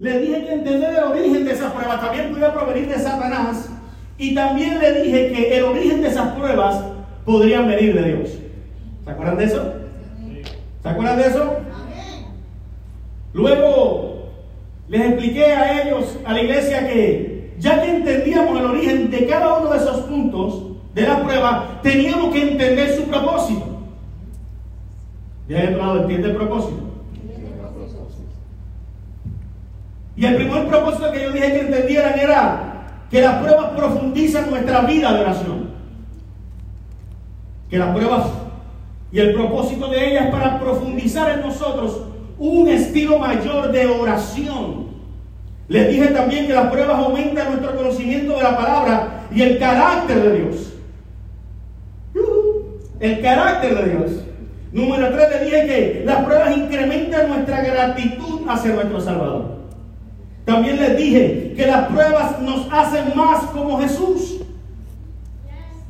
Le dije que entender el origen de esas pruebas también podía provenir de Satanás. Y también le dije que el origen de esas pruebas podrían venir de Dios. ¿Se acuerdan de eso? ¿Se acuerdan de eso? Luego les expliqué a ellos, a la iglesia, que ya que entendíamos el origen de cada uno de esos puntos de la prueba, teníamos que entender su propósito. He lado, ¿entiende el propósito? Y el primer propósito que yo dije que entendieran era que las pruebas profundizan nuestra vida de oración. Que las pruebas y el propósito de ellas es para profundizar en nosotros un estilo mayor de oración. Les dije también que las pruebas aumentan nuestro conocimiento de la palabra y el carácter de Dios. El carácter de Dios. Número tres, le dije que las pruebas incrementan nuestra gratitud hacia nuestro Salvador. También les dije que las pruebas nos hacen más como Jesús.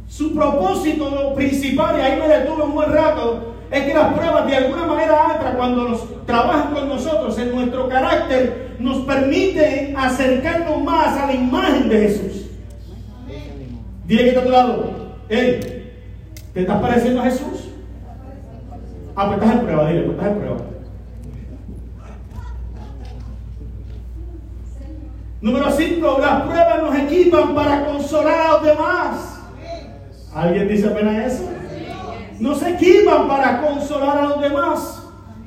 Su propósito principal, y ahí me detuve un buen rato, es que las pruebas de alguna manera otra, cuando nos trabajan con nosotros en nuestro carácter, nos permiten acercarnos más a la imagen de Jesús. Dile que está a tu lado, hey, ¿te estás pareciendo a Jesús? Ah, pues estás en prueba, dile, pues estás en prueba. Número 5, las pruebas nos equipan para consolar a los demás. ¿Alguien dice apenas eso? Nos equipan para consolar a los demás.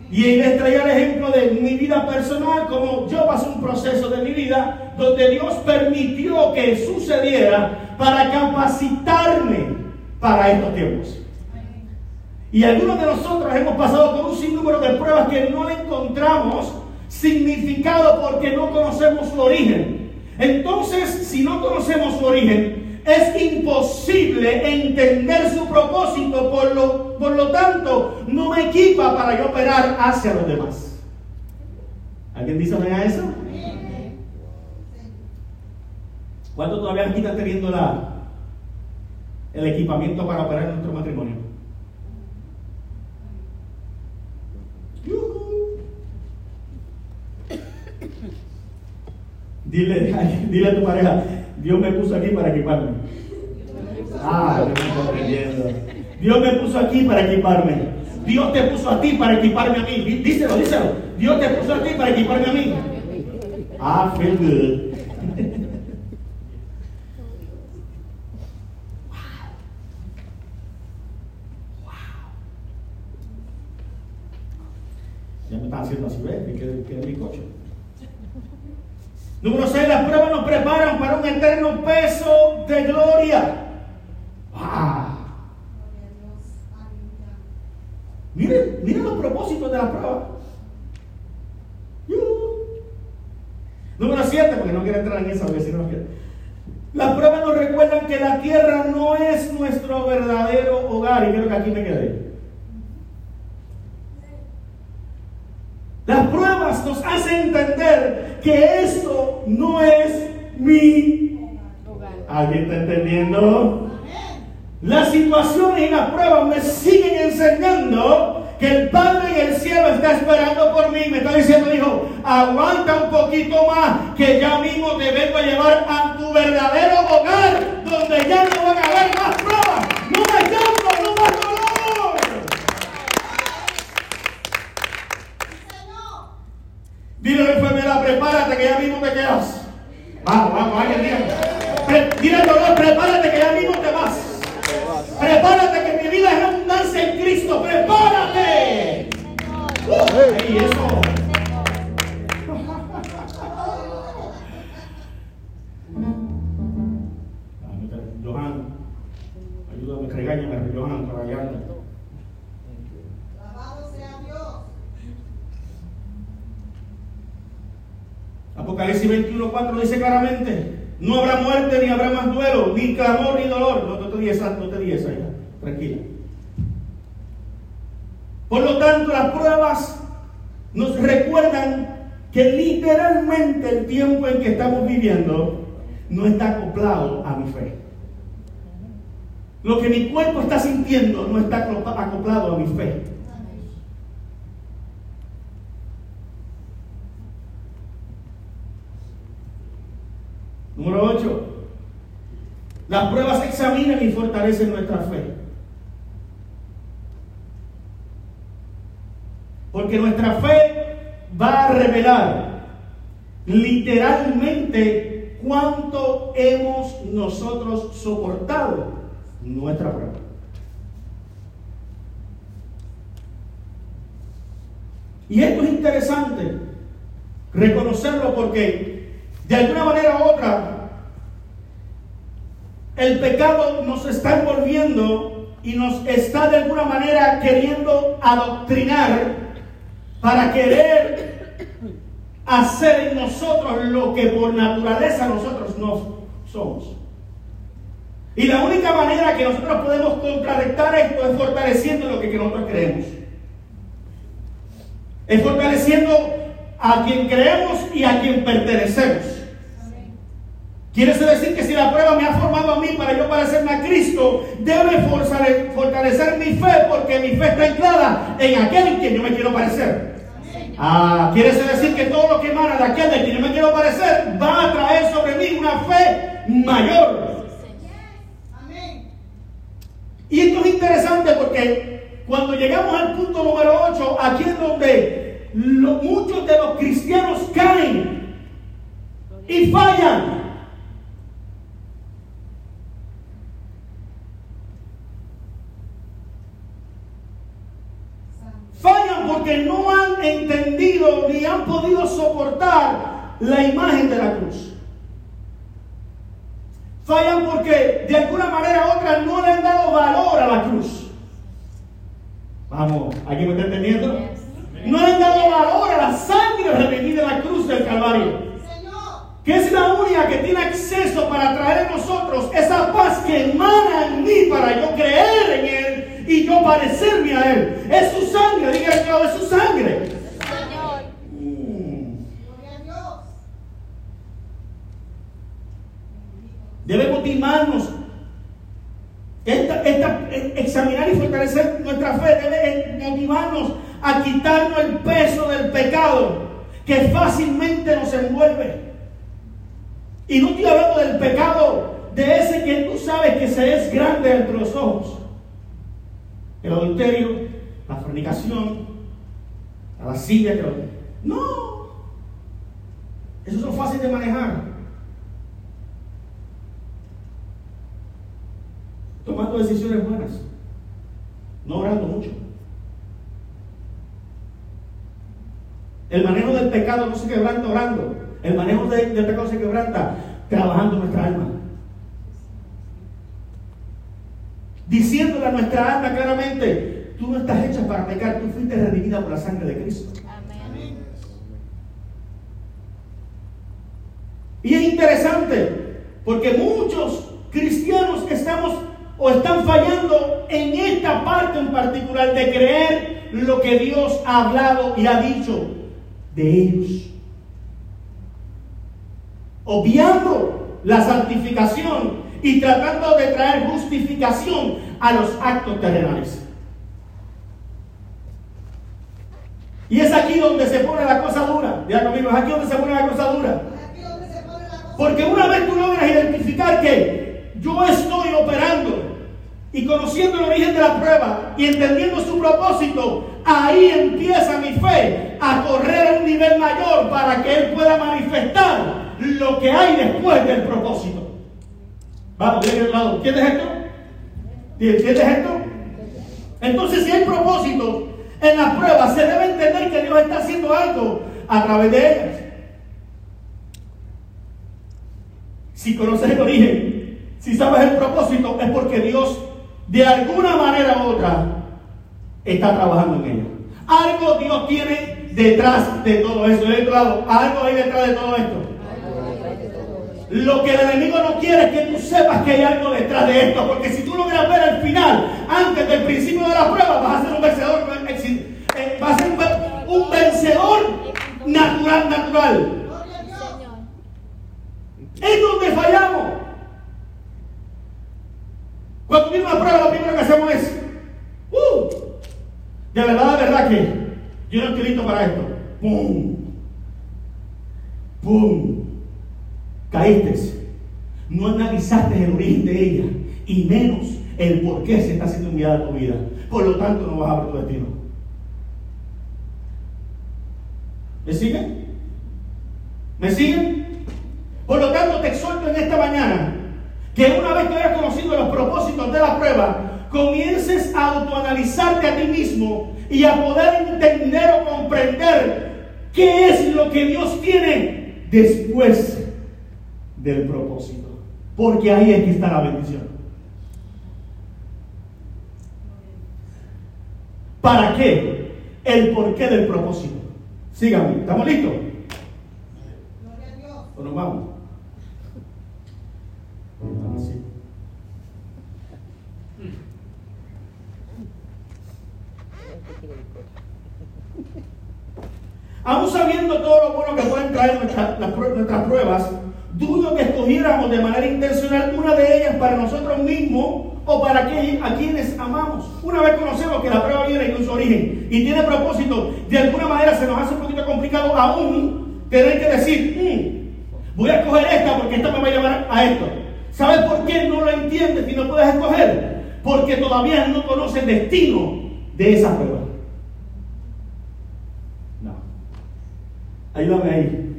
Y ahí les traía el ejemplo de mi vida personal, como yo pasé un proceso de mi vida donde Dios permitió que sucediera para capacitarme para estos tiempos. Y algunos de nosotros hemos pasado por un sinnúmero de pruebas que no encontramos significado porque no conocemos su origen. Entonces, si no conocemos su origen, es imposible entender su propósito, por lo, por lo tanto, no me equipa para yo operar hacia los demás. ¿Alguien dice a eso? ¿Cuánto todavía aquí teniendo la, el equipamiento para operar en nuestro matrimonio? Dile, dile a tu pareja, Dios me puso aquí para equiparme. Ah, Dios me puso aquí para equiparme. Dios te puso a ti para equiparme a mí. Díselo, díselo. Dios te puso a ti para equiparme a mí. Ah, feel good. Ya me están haciendo así, ¿ves? Que, que, mi coche. Número 6, las pruebas nos preparan para un eterno peso de gloria. ¡Ah! Miren, miren los propósitos de la prueba. Número 7, porque no quiero entrar en esa, porque si no quiero. Las pruebas nos recuerdan que la tierra no es nuestro verdadero hogar. Y quiero que aquí me quede. Las pruebas nos hacen entender que esto no es mi hogar. ¿Alguien está entendiendo? Las situaciones y las pruebas me siguen enseñando que el Padre en el cielo está esperando por mí. Me está diciendo, hijo, aguanta un poquito más, que ya mismo te vengo a llevar a tu verdadero hogar, donde ya no van a haber más pruebas, Dile a la enfermedad, prepárate que ya mismo te quedas. Vamos, vamos, alguien diga. Dile al dolor, prepárate que ya mismo te vas. Prepárate que mi vida es abundancia en Cristo. Prepárate. Uh, eso. 4 dice claramente, no habrá muerte, ni habrá más duelo, ni clamor, ni dolor. No, te digas, no te. Tranquila. Por lo tanto, las pruebas nos recuerdan que literalmente el tiempo en que estamos viviendo no está acoplado a mi fe. Lo que mi cuerpo está sintiendo no está acoplado a mi fe. Número 8. Las pruebas examinan y fortalecen nuestra fe. Porque nuestra fe va a revelar literalmente cuánto hemos nosotros soportado nuestra prueba. Y esto es interesante reconocerlo porque de alguna manera u otra el pecado nos está envolviendo y nos está de alguna manera queriendo adoctrinar para querer hacer en nosotros lo que por naturaleza nosotros no somos. Y la única manera que nosotros podemos contrarrestar esto es fortaleciendo lo que nosotros creemos. Es fortaleciendo a quien creemos y a quien pertenecemos. Quiere decir que si la prueba me ha formado a mí para yo parecerme a Cristo, debe fortalecer mi fe porque mi fe está anclada en aquel en quien yo me quiero parecer. Ah, quiere decir que todo lo que emana de aquel en quien yo me quiero parecer va a traer sobre mí una fe mayor. Y esto es interesante porque cuando llegamos al punto número 8, aquí es donde muchos de los cristianos caen y fallan. Porque no han entendido ni han podido soportar la imagen de la cruz. Fallan porque de alguna manera u otra no le han dado valor a la cruz. Vamos, ¿aquí me está entendiendo? No le han dado valor a la sangre remitida en la cruz del Calvario. Que es la única que tiene acceso para traer a nosotros esa paz que emana en mí para yo creer en Él y yo parecerme a Él. Es su sangre, diga el es su sangre. Señor. Mm. Debemos timarnos. Esta, examinar y fortalecer nuestra fe debe motivarnos a quitarnos el peso del pecado que fácilmente nos envuelve. Y no estoy hablando del pecado de ese que tú sabes que se es grande entre los ojos el adulterio, la fornicación, la lascivia, No. Eso es fácil de manejar. Tomando decisiones buenas. No orando mucho. El manejo del pecado no se quebranta orando. El manejo del pecado se quebranta trabajando nuestra alma. Diciéndole a nuestra alma claramente, tú no estás hecha para pecar, tú fuiste redimida por la sangre de Cristo. Amén. Y es interesante, porque muchos cristianos estamos o están fallando en esta parte en particular de creer lo que Dios ha hablado y ha dicho de ellos. Obviando la santificación y tratando de traer justificación a los actos terrenales. Y es aquí donde se pone la cosa dura. Ya conmigo, es aquí donde se pone la cosa dura. Porque una vez tú logras identificar que yo estoy operando y conociendo el origen de la prueba y entendiendo su propósito, ahí empieza mi fe a correr a un nivel mayor para que Él pueda manifestar lo que hay después del propósito. Vamos, de el lado. ¿Entiendes esto? ¿Entiendes esto? Entonces, si hay propósito en la prueba, se debe entender que Dios está haciendo algo a través de ellas. Si conoces el origen, si sabes el propósito, es porque Dios, de alguna manera u otra, está trabajando en ella. Algo Dios tiene detrás de todo eso. De otro lado, algo hay detrás de todo esto. Lo que el enemigo no quiere es que tú sepas que hay algo detrás de esto, porque si tú logras ver el final, antes del principio de la prueba, vas a ser un vencedor, eh, vas a ser un, vencedor natural, natural. Es donde fallamos. Cuando viene una prueba, lo primero que hacemos es, uh, de verdad, de verdad que yo no estoy listo para esto. ¡Pum! ¡Pum! Caíste. no analizaste el origen de ella y menos el por qué se está haciendo enviada a tu vida. Por lo tanto, no vas a ver tu destino. ¿Me siguen? ¿Me siguen? Por lo tanto, te exhorto en esta mañana que una vez que hayas conocido los propósitos de la prueba, comiences a autoanalizarte a ti mismo y a poder entender o comprender qué es lo que Dios tiene después del propósito. Porque ahí es que está la bendición. ¿Para qué? El porqué del propósito. Síganme, ¿estamos listos? ¿O nos vamos? Así. Aún sabiendo todo lo bueno que pueden traer nuestras pruebas, dudo que escogiéramos de manera intencional una de ellas para nosotros mismos o para a quienes amamos. Una vez conocemos que la prueba viene en su origen y tiene propósito, de alguna manera se nos hace un poquito complicado aún tener que decir, mm, voy a escoger esta porque esta me va a llevar a esto. ¿Sabes por qué no lo entiendes y no puedes escoger? Porque todavía no conoces el destino de esa prueba. No. Ayúdame ahí.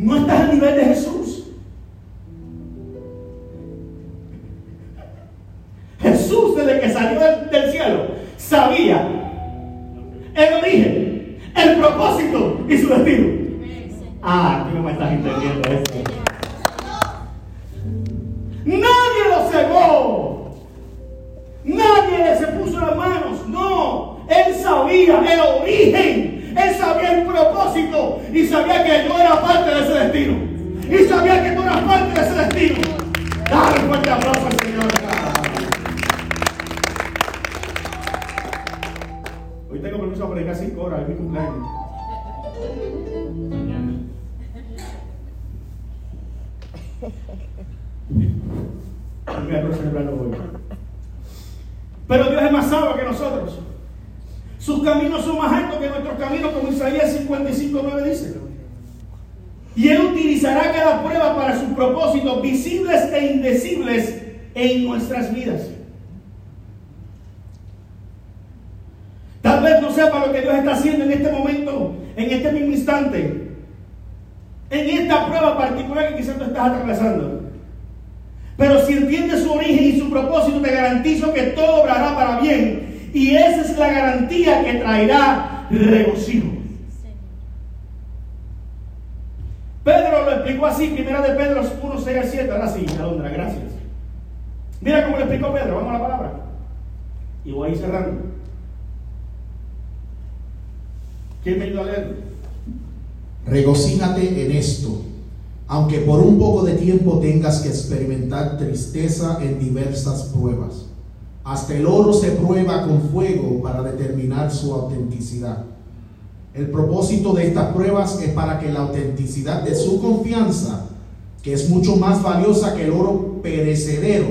No estás al nivel de Jesús. Jesús, desde que salió del, cielo, sabía el origen, el propósito y su destino. Ah, tú no me estás entendiendo eso. Nadie lo cegó. Nadie se puso las manos. No. Él sabía el origen él sabía el propósito y sabía que yo era parte de ese destino. Y sabía que tú eras parte de ese destino. Dale un fuerte aplauso al Señor. Hoy tengo permiso para predicar cinco horas, es mi cumpleaños. Pero Dios es más sabio que nosotros. Sus caminos son más altos que nuestros caminos, como Isaías 55.9 dice. Y Él utilizará cada prueba para sus propósitos visibles e indecibles en nuestras vidas. Tal vez no sepa lo que Dios está haciendo en este momento, en este mismo instante, en esta prueba particular que quizás tú estás atravesando. Pero si entiendes su origen y su propósito, te garantizo que todo obrará para bien y esa es la garantía que traerá regocijo. Pedro lo explicó así, primera de Pedro 1, 6 al 7. Ahora sí, Alondra, gracias. Mira cómo lo explicó Pedro, vamos a la palabra. Y voy a ir cerrando. ¿Quién me ayuda a leer? Regocíjate en esto, aunque por un poco de tiempo tengas que experimentar tristeza en diversas pruebas hasta el oro se prueba con fuego para determinar su autenticidad. El propósito de estas pruebas es para que la autenticidad de su confianza, que es mucho más valiosa que el oro perecedero,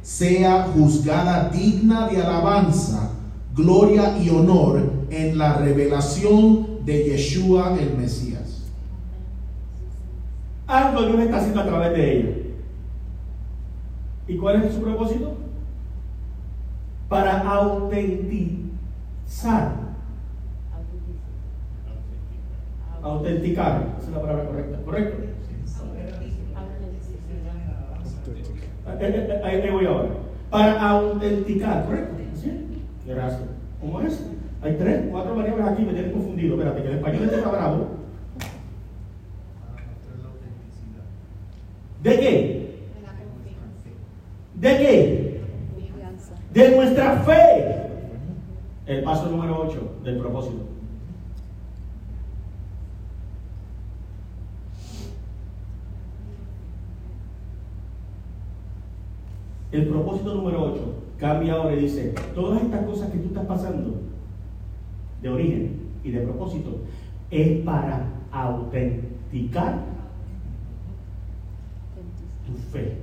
sea juzgada digna de alabanza, gloria y honor en la revelación de Yeshua el Mesías. Algo Dios está haciendo a través de ella. ¿Y cuál es su propósito? Para autentizar. Autenticar, esa es la palabra correcta, ¿correcto? Eh, eh, eh, ahí voy ahora. Para autenticar, ¿correcto? ¿Sí? Gracias. ¿Cómo es? Hay tres, cuatro variables aquí, me tienen confundido. Espérate, que el español está bravo. ¿De qué? ¿De qué? De nuestra fe. El paso número 8 del propósito. El propósito número 8 cambia ahora y dice, todas estas cosas que tú estás pasando, de origen y de propósito, es para autenticar tu fe.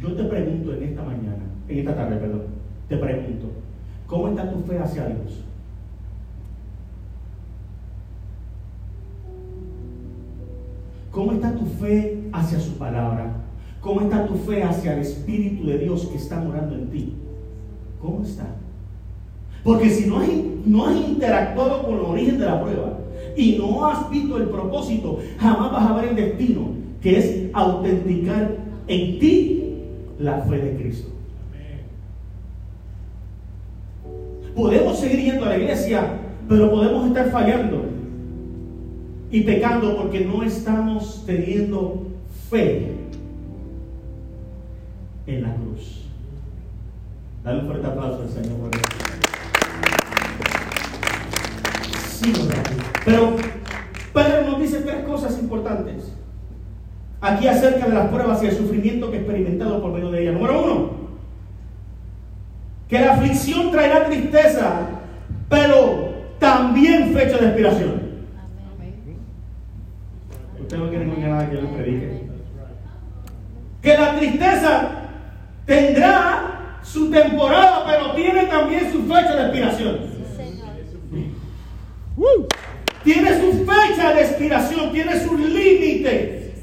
Yo te pregunto en esta mañana, en esta tarde, perdón, te pregunto, ¿cómo está tu fe hacia Dios? ¿Cómo está tu fe hacia su palabra? ¿Cómo está tu fe hacia el Espíritu de Dios que está morando en ti? ¿Cómo está? Porque si no has, no has interactuado con el origen de la prueba y no has visto el propósito, jamás vas a ver el destino, que es autenticar en ti la fe de Cristo. Podemos seguir yendo a la iglesia, pero podemos estar fallando y pecando porque no estamos teniendo fe en la cruz. Dale un fuerte aplauso al Señor por eso. Sí, pero Pedro nos dice tres cosas importantes aquí acerca de las pruebas y el sufrimiento que he experimentado por medio de ella. Número uno, que la aflicción traerá tristeza, pero también fecha de expiración. Usted no quiere nada que yo les predique. Que la tristeza tendrá su temporada, pero tiene también su fecha de expiración. Tiene su fecha de expiración, tiene su límite.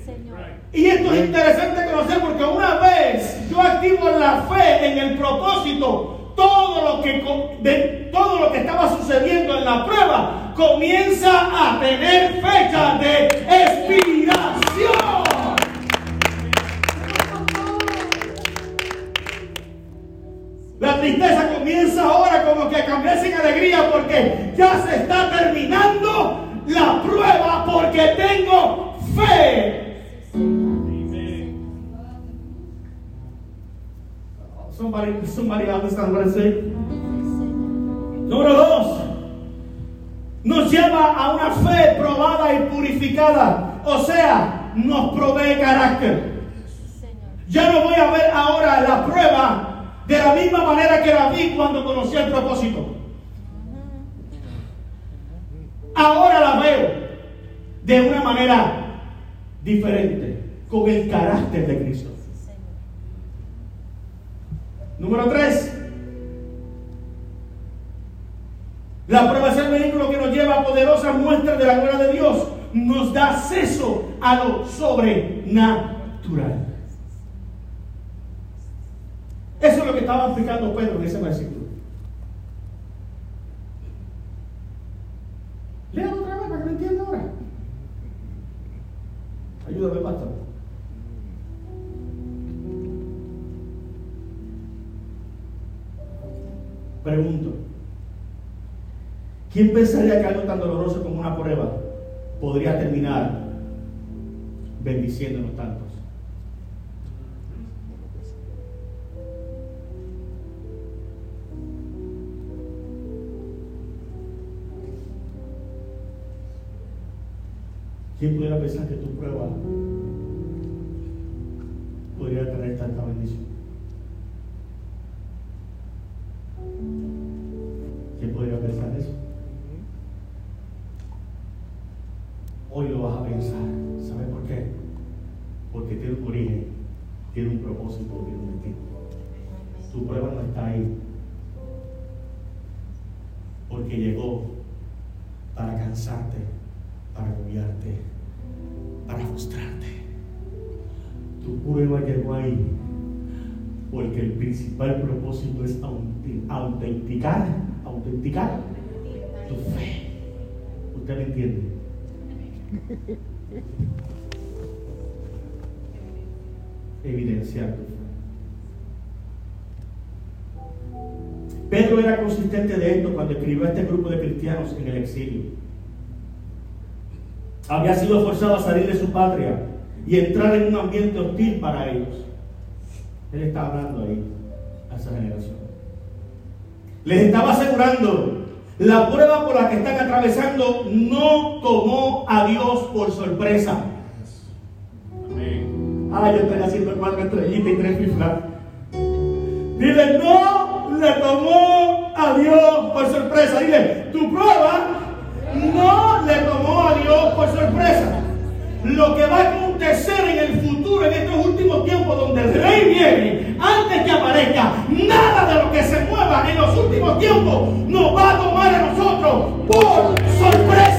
Y esto es interesante conocer porque una vez yo activo la fe en el propósito, todo lo que de, todo lo que estaba sucediendo en la prueba comienza a tener fecha de expiración. La tristeza comienza ahora como que a cambiarse en alegría porque ya se está terminando la prueba porque tengo fe. Somebody, somebody understand what? Número dos, nos lleva a una fe probada y purificada. O sea, nos provee carácter. Ya no voy a ver ahora la prueba de la misma manera que la vi cuando conocí el propósito. Ahora la veo de una manera diferente, con el carácter de Cristo. Número tres. La prueba es el vehículo que nos lleva a poderosas muestras de la gloria de Dios. Nos da acceso a lo sobrenatural. Eso es lo que estaba explicando Pedro en ese versículo. Lea otra vez para que lo entienda ahora. Ayúdame, pastor. Pregunto. ¿Quién pensaría que algo tan doloroso como una prueba podría terminar bendiciéndonos tantos? ¿Quién pudiera pensar que tu prueba podría tener tanta bendición? ¿Quién podría pensar eso? Hoy lo vas a pensar. ¿Sabes por qué? Porque tiene un origen, tiene un propósito, tiene un destino. Tu prueba no está ahí. Porque llegó para cansarte, para agobiarte, para frustrarte. Tu prueba llegó ahí porque el principal propósito es autenticar, autenticar tu fe. ¿Usted me entiende? Evidenciar tu fe. Pedro era consistente de esto cuando escribió a este grupo de cristianos en el exilio. Había sido forzado a salir de su patria y entrar en un ambiente hostil para ellos. Él está hablando ahí a esa generación. Les estaba asegurando la prueba por la que están atravesando no tomó a Dios por sorpresa. Ah, yo estoy haciendo cuatro estrellitas y tres fiflas. Dile, no le tomó a Dios por sorpresa. Dile, tu prueba no le tomó a Dios por sorpresa. Lo que va a acontecer en el futuro, en estos últimos tiempos, donde el rey antes que aparezca, nada de lo que se mueva en los últimos tiempos nos va a tomar a nosotros por sorpresa,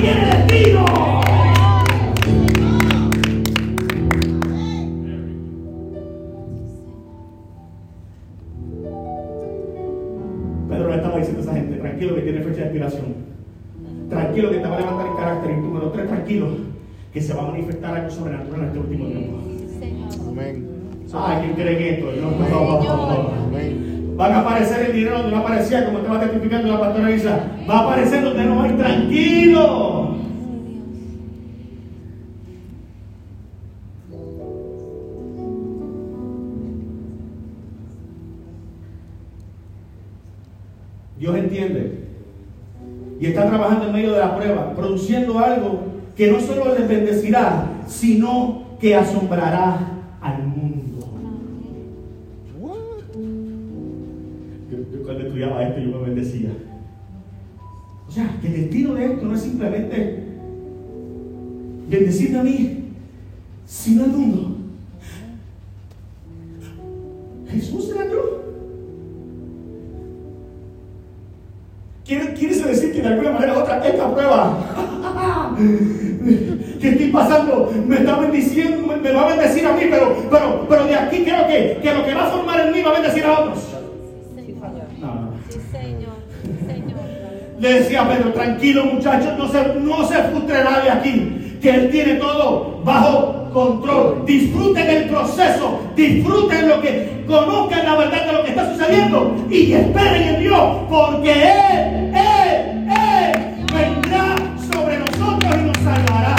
tiene destino. Pedro le estaba diciendo a esa gente, tranquilo que tiene fecha de expiración. Tranquilo que te va a levantar el carácter. Y número tres, tranquilo que se va a manifestar algo sobrenatural en este último Van a aparecer el dinero donde no aparecía, como estaba testificando la pastora Isa. Va a aparecer donde no hay tranquilo. Dios entiende. Y está trabajando en medio de la prueba, produciendo algo que no solo les bendecirá, sino que asombrará esto no es simplemente bendecirme a mí, sino al mundo. Jesús en la. ¿Quiere, quiere eso decir que de alguna manera u otra esta prueba que estoy pasando me está bendiciendo, me, me va a bendecir a mí, pero, pero, pero de aquí creo que, que lo que va a formar en mí va a bendecir a otros? Sí, Señor. No. Sí, Señor. Le decía Pedro, tranquilo muchachos, no se, no se nadie aquí, que Él tiene todo bajo control. Disfruten el proceso, disfruten lo que, conozcan la verdad de lo que está sucediendo y esperen en Dios, porque Él, Él, Él vendrá sobre nosotros y nos salvará.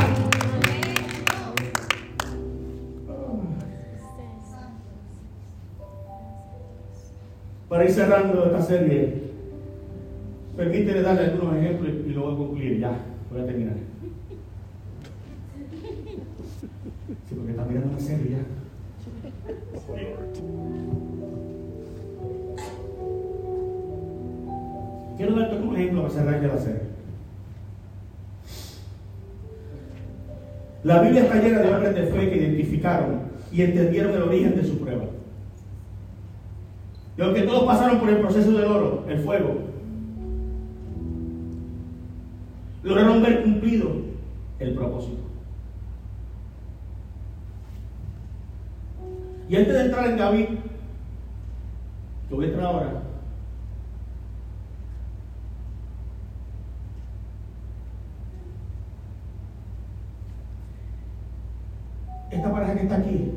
Para ir cerrando esta serie, permíteme darle algunos ejemplos y lo voy concluir. Ya, voy a terminar. Sí, porque está mirando una serie ya. Quiero darte un ejemplo para cerrar ya la serie. La Biblia está llena de hombres de fe que identificaron y entendieron el origen de su prueba. Y aunque todos pasaron por el proceso del oro, el fuego, lograron ver cumplido el propósito. Y antes de entrar en David, que voy a entrar ahora, esta pareja que está aquí,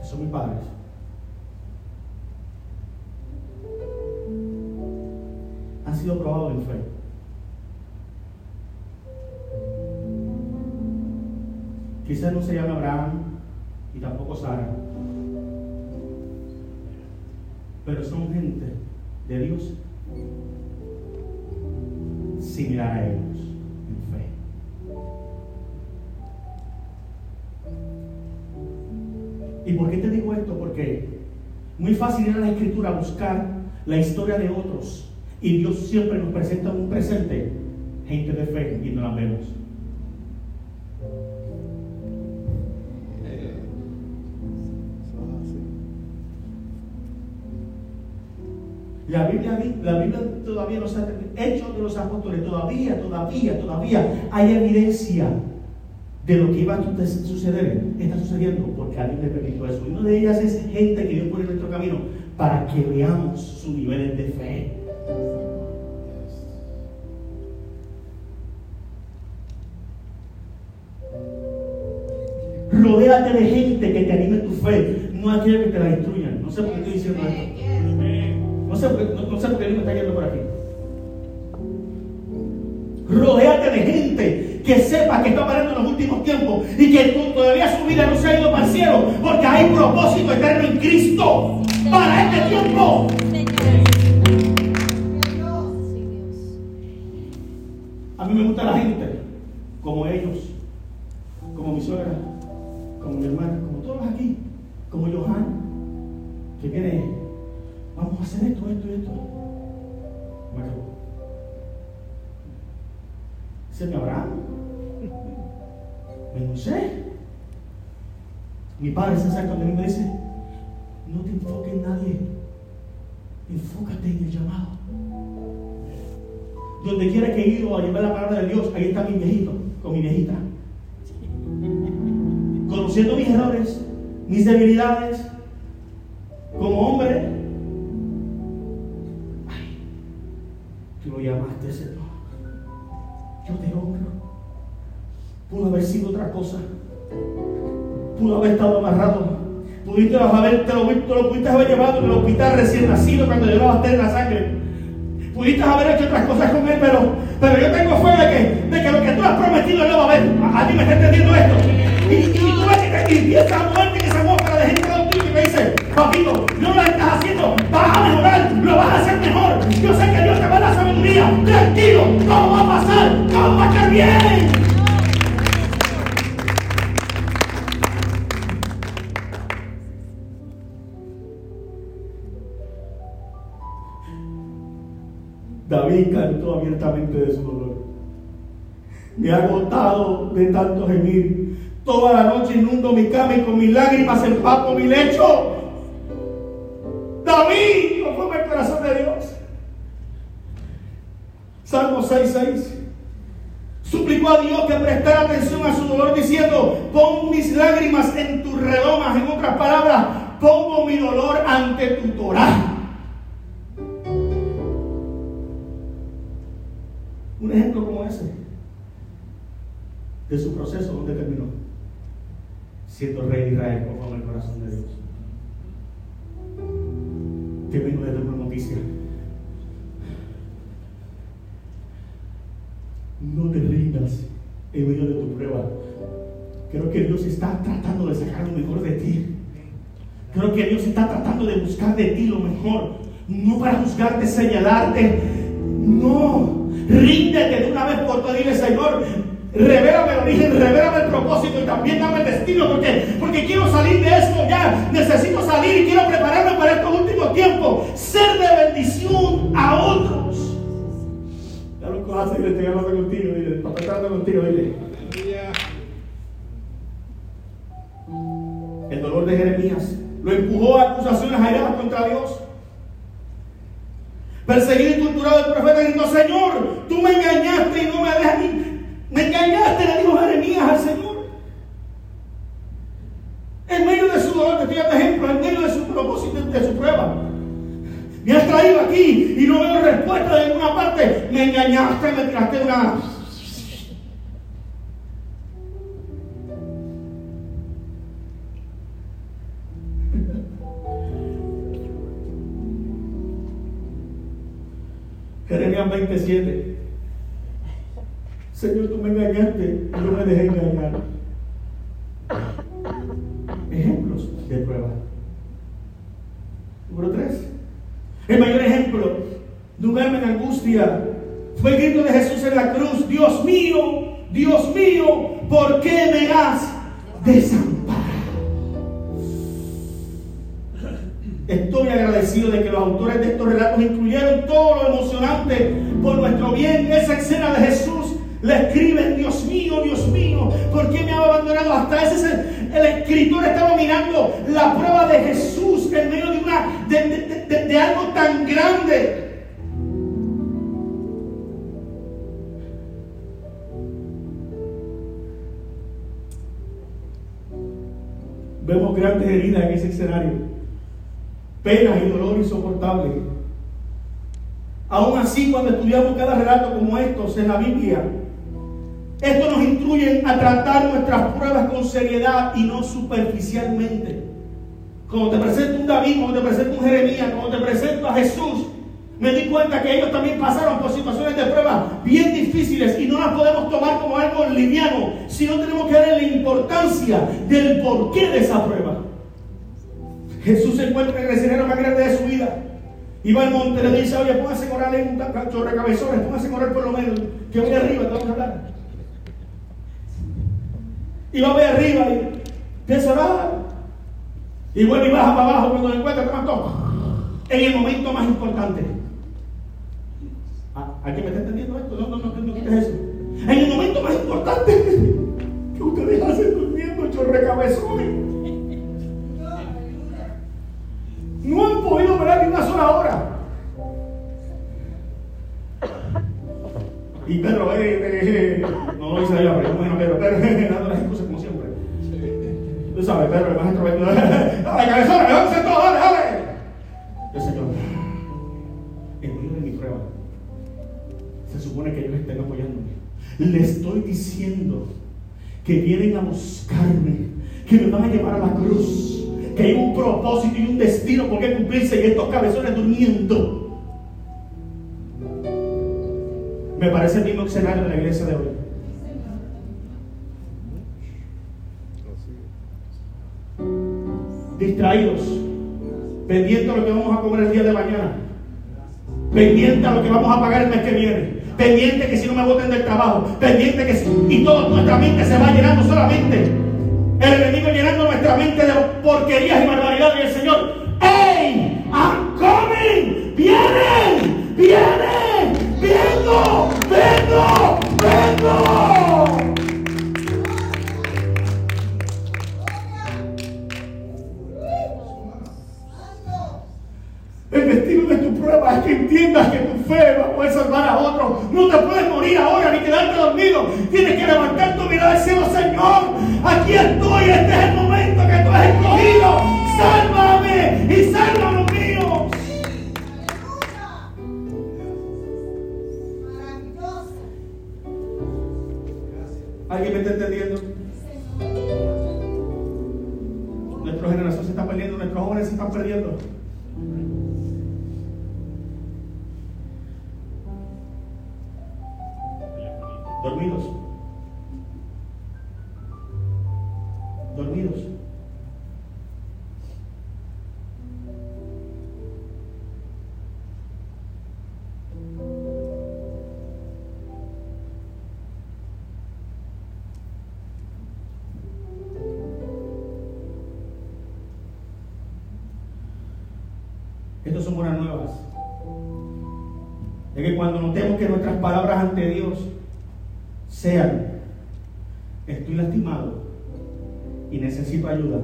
que son mis padres, No se llame Abraham y tampoco Sara, pero son gente de Dios similar a ellos en fe. ¿Y por qué te digo esto? Porque muy fácil ir a la escritura buscar la historia de otros y Dios siempre nos presenta un presente, gente de fe y no la vemos. La Biblia, la Biblia todavía no se ha. Hechos de los apóstoles, todavía, todavía, todavía hay evidencia de lo que iba a suceder. Está sucediendo porque alguien le permitió eso. Y una de ellas es gente que Dios pone en nuestro camino para que veamos su nivel de fe. Rodéate de gente que te anime tu fe, no aquellos que te la destruyan. No sé por qué estoy diciendo esto. Sé, por no, sé por qué Dios me está yendo por aquí. Rodéate de gente que sepa que está parando en los últimos tiempos y que todavía su vida no se ha ido para el cielo porque hay propósito eterno en Cristo para este tiempo. A mí me gusta la gente como ellos, como mi suegra, como mi hermana, como todos aquí, como Johan, que viene, vamos a hacer esto, esto y esto. Me. Ese es mi Abraham. Me enuncié. Mi padre se acerca a mí me dice, no te enfoques en nadie, enfócate en el llamado. Donde quiera que he ido a llevar la palabra de Dios, ahí está mi viejito, con mi viejita. Conociendo mis errores, mis debilidades, como hombre, ay, tú lo llamas amaste, Señor. Yo te honro. Pudo haber sido otra cosa. Pudo haber estado amarrado. Pudiste haber, te lo, te lo pudiste haber llevado en el hospital recién nacido cuando llevabas en la sangre. Pudiste haber hecho otras cosas con él, pero, pero yo tengo fe de que, de que lo que tú has prometido él lo va a ver. A, a ti me está entendiendo esto. Y, y tú ves que te empieza a muerte que esa para tuyo y me dice, papito, no lo estás haciendo, vas a mejorar, lo vas a hacer mejor. Yo sé que Dios te va a dar sabiduría. Tranquilo, todo va a pasar, todo va a estar bien. David cantó abiertamente de su dolor. Me ha agotado de tanto gemir. Toda la noche inundo mi cama y con mis lágrimas empapo mi lecho. David conforme el corazón de Dios. Salmo 6.6. Suplicó a Dios que prestara atención a su dolor diciendo, pon mis lágrimas en tus redomas. En otras palabras, pongo mi dolor ante tu Torah. Un ejemplo como ese de su proceso donde terminó siendo rey de Israel conforme el corazón de Dios. Te vengo de una noticia. No te rindas en medio de tu prueba. Creo que Dios está tratando de sacar lo mejor de ti. Creo que Dios está tratando de buscar de ti lo mejor. No para juzgarte, señalarte. No. Ríndete de una vez por todas. Dile, Señor, revélame el origen, revélame el propósito y también dame el destino. Porque, porque quiero salir de esto ya. Necesito salir y quiero prepararme para estos últimos tiempos. Ser de bendición a otros. Ya lo y le estoy hablando contigo. Dile, papá está hablando contigo. Dile. El dolor de Jeremías lo empujó a acusaciones airadas contra Dios. Perseguido y torturado el profeta gritó, Señor, tú me engañaste y no me dejas ni... Me engañaste, le dijo Jeremías al Señor. En medio de su dolor, te estoy dando ejemplo, en medio de su propósito, de su prueba. Me has traído aquí y no veo respuesta de ninguna parte. Me engañaste, me tiraste una... Jeremías 27. Señor, tú me engañaste yo me dejé engañar. Ejemplos de prueba. Número 3. El mayor ejemplo de un alma en angustia fue el grito de Jesús en la cruz. Dios mío, Dios mío, ¿por qué me has desamparado? Estoy agradecido de que los autores de estos relatos incluyeron todo lo emocionante por nuestro bien. Esa escena de Jesús le escriben, Dios mío, Dios mío, ¿por qué me ha abandonado? Hasta ese es el, el escritor estaba mirando la prueba de Jesús en medio de, una, de, de algo tan grande. Vemos grandes heridas en ese escenario penas y dolor insoportable. Aún así, cuando estudiamos cada relato como estos en la Biblia, esto nos instruye a tratar nuestras pruebas con seriedad y no superficialmente. Cuando te presento un David, cuando te presento un Jeremías, cuando te presento a Jesús, me di cuenta que ellos también pasaron por situaciones de prueba bien difíciles y no las podemos tomar como algo liviano, sino tenemos que darle la importancia del porqué de esa prueba. Jesús se encuentra en el escenario más grande de su vida. Y va al monte, le dice, oye, póngase a orar en un chorre cabezones, póngase a orar por lo menos, que voy arriba, te vamos a hablar. Y va a ver arriba y empieza a orar. Y vuelve y baja para abajo cuando encuentra, todo. En el momento más importante. ¿Alguien me está entendiendo esto? No, no, no, no, no es eso. En el momento más importante que ustedes hacen durmiendo, chorre que vienen a buscarme, que me van a llevar a la cruz, que hay un propósito y un destino por qué cumplirse y estos cabezones durmiendo. Me parece el mismo escenario de la iglesia de hoy. Distraídos, pendientes a lo que vamos a comer el día de mañana, pendientes a lo que vamos a pagar el mes que viene, pendiente que si no me voten del trabajo, pendiente que si, y toda nuestra mente se va llenando solamente. El enemigo llenando nuestra mente de porquerías y barbaridades y el Señor, ¡Ey! ¡I'm coming! ¡Vienen! ¡Vienen! ¡Vengo! ¡Vengo! ¡Vengo! Destino de tu prueba es que entiendas que tu fe va a poder salvar a otros. No te puedes morir ahora ni quedarte dormido. Tienes que levantar tu mirada al cielo, Señor. Aquí estoy, este es el sean, estoy lastimado y necesito ayuda,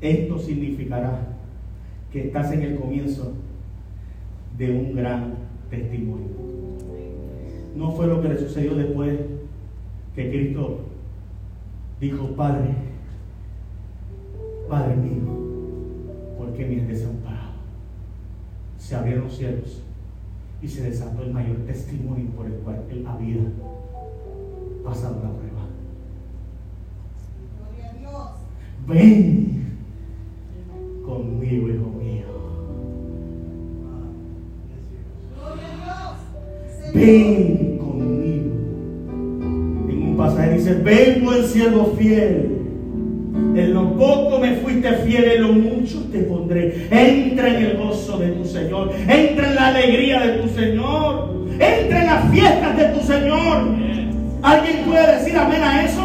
esto significará que estás en el comienzo de un gran testimonio. No fue lo que le sucedió después que Cristo dijo, Padre, Padre mío, ¿por qué me has desamparado? Se abrieron los cielos y se desató el mayor testimonio por el cual él había pasado la prueba. Ven conmigo, hijo mío. Ven conmigo. En un pasaje dice, ven buen siervo fiel. En lo poco me fuiste fiel, en lo mucho te pondré. Entra en el gozo de tu Señor. Entra en la alegría de tu Señor. Entra en las fiestas de tu Señor. ¿Alguien puede decir amén a eso?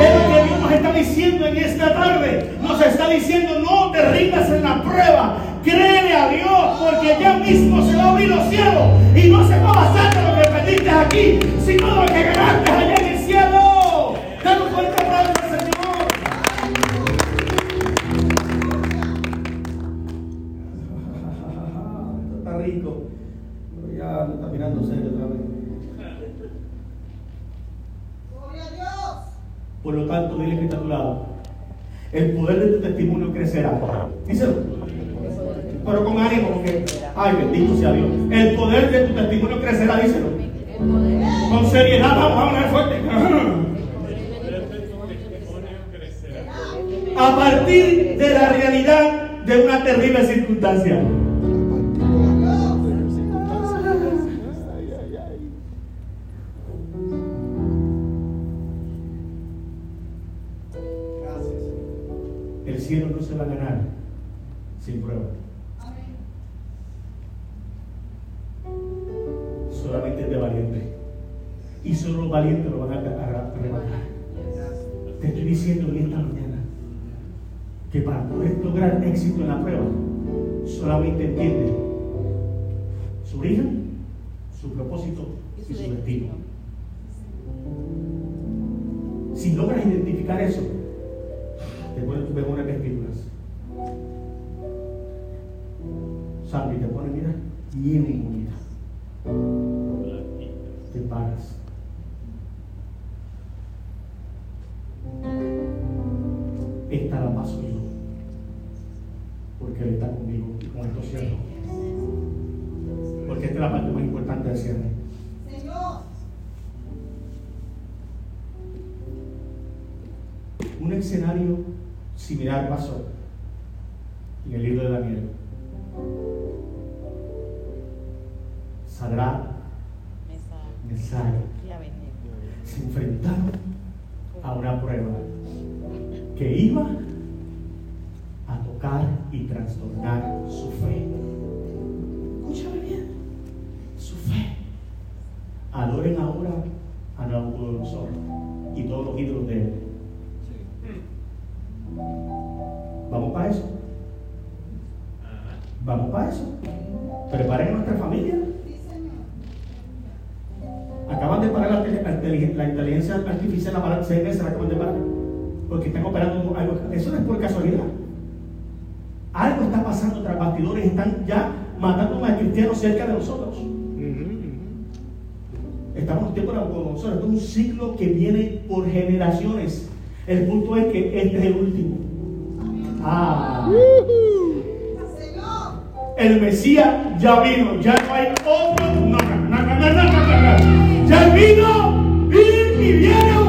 Es lo que Dios nos está diciendo en esta tarde. Nos está diciendo, no te rindas en la prueba. Créele a Dios, porque ya mismo se va a abrir los cielos. Y no se va a basar de lo que pediste aquí, sino de lo que ganaste allá en el cielo. Dale un fuerte aplauso al Señor. Está rico. Pero ya me está mirando serio otra vez. Por lo tanto, dile que está a tu lado. El poder de tu testimonio crecerá. Díselo. Pero con ánimo, porque, ay, bendito sea Dios. El poder de tu testimonio crecerá, díselo. Con seriedad, vamos a hablar fuerte. A partir de la realidad de una terrible circunstancia. Se va a ganar sin prueba. Solamente es de valiente. Y solo los valientes lo van a arrebatar. Te estoy diciendo en esta mañana que para poder lograr éxito en la prueba, solamente entiende su origen, su propósito y su destino. Si logras identificar eso, te pones tus mejores y te pone, mira, enemigos. Te paras. Esta la paso yo, porque Él está conmigo con esto cierro. Porque esta es la parte más importante del cierre. Un escenario similar pasó parar, seis meses la acaban de parar. Porque están operando algo. Eso no es por casualidad. Algo está pasando tras bastidores. Están ya matando a cristianos cerca de nosotros. Estamos en tiempo de Nabucodonosor. Esto es un ciclo que viene por generaciones. El punto es que este es el último. Ah. El Mesías ya vino. Ya no hay otro. No, no, no, no, no, no, no, no. Ya vino. Y, y viene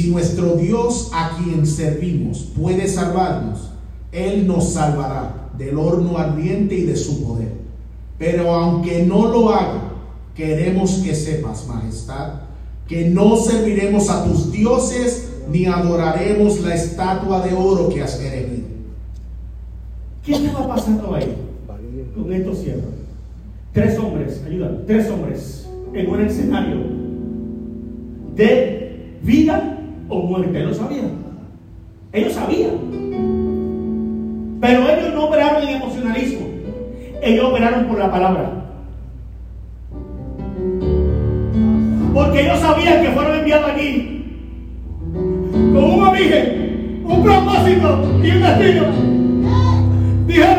si nuestro Dios a quien servimos puede salvarnos, Él nos salvará del horno ardiente y de su poder. Pero aunque no lo haga, queremos que sepas, majestad, que no serviremos a tus dioses ni adoraremos la estatua de oro que has erigido. ¿Qué estaba pasando ahí? Con estos cierros. Tres hombres, ayuda, tres hombres en un escenario de vida o muerte. Ellos sabían. Ellos sabían. Pero ellos no operaron en emocionalismo. Ellos operaron por la palabra. Porque ellos sabían que fueron enviados aquí con un origen, un propósito y un destino. Dijeron,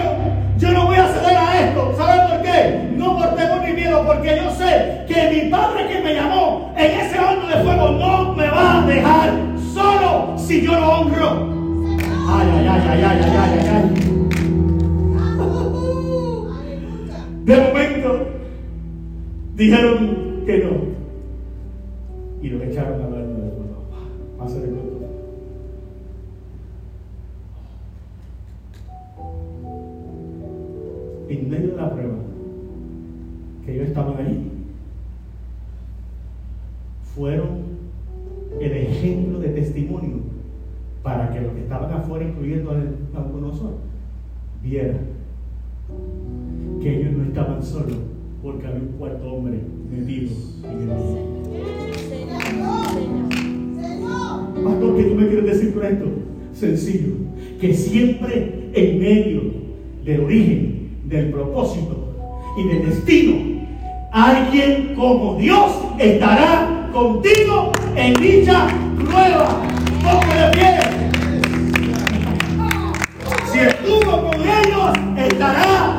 yo no voy a ceder a esto. ¿Saben por qué? porque yo sé que mi Padre que me llamó en ese horno de fuego no me va a dejar solo si yo lo honro. Ay, ay, ay, ay, ay, ay, ay, ay. De momento dijeron que no y lo echaron a horno de fuego. Más en medio de la prueba ellos estaban ahí, fueron el ejemplo de testimonio para que los que estaban afuera, incluyendo a Nabucodonosor, vieran que ellos no estaban solos, porque había un cuarto hombre metido en el mundo. Pastor, ¿qué tú me quieres decir con esto? Sencillo, que siempre en medio del origen, del propósito y del destino, alguien como Dios estará contigo en dicha prueba. Ponte de pie. Si estuvo con ellos, estará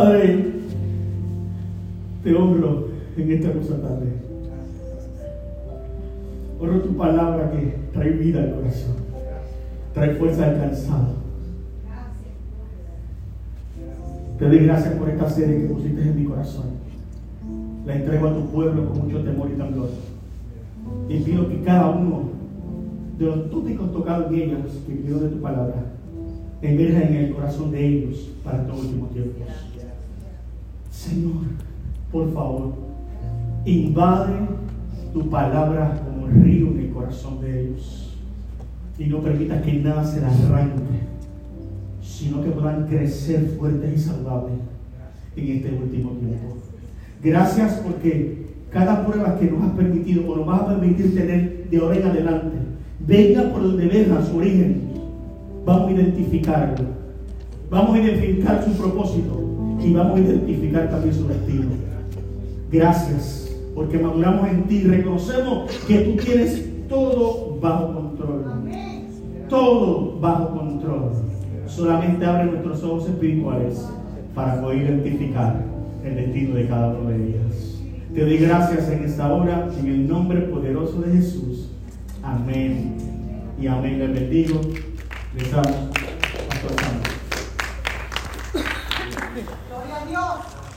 Padre, te honro en esta hermosa tarde. Honro tu palabra que trae vida al corazón, trae fuerza al cansado. Te doy gracias por esta serie que pusiste en mi corazón. La entrego a tu pueblo con mucho temor y temblor. Y pido que cada uno de los tópicos tocados en ellas, que pido de tu palabra, emerja en el corazón de ellos para estos últimos tiempos. Señor, por favor, invade tu palabra como río en el corazón de ellos. Y no permitas que nada se las arranque, sino que puedan crecer fuertes y saludables en este último tiempo. Gracias porque cada prueba que nos has permitido o nos vas a permitir tener de ahora en adelante, venga por donde venga su origen, vamos a identificarlo. Vamos a identificar su propósito y vamos a identificar también su destino. Gracias, porque maduramos en ti, reconocemos que tú tienes todo bajo control. Todo bajo control. Solamente abre nuestros ojos espirituales para poder identificar el destino de cada uno de ellas. Te doy gracias en esta hora, en el nombre poderoso de Jesús. Amén. Y amén. Les bendigo. Les amo.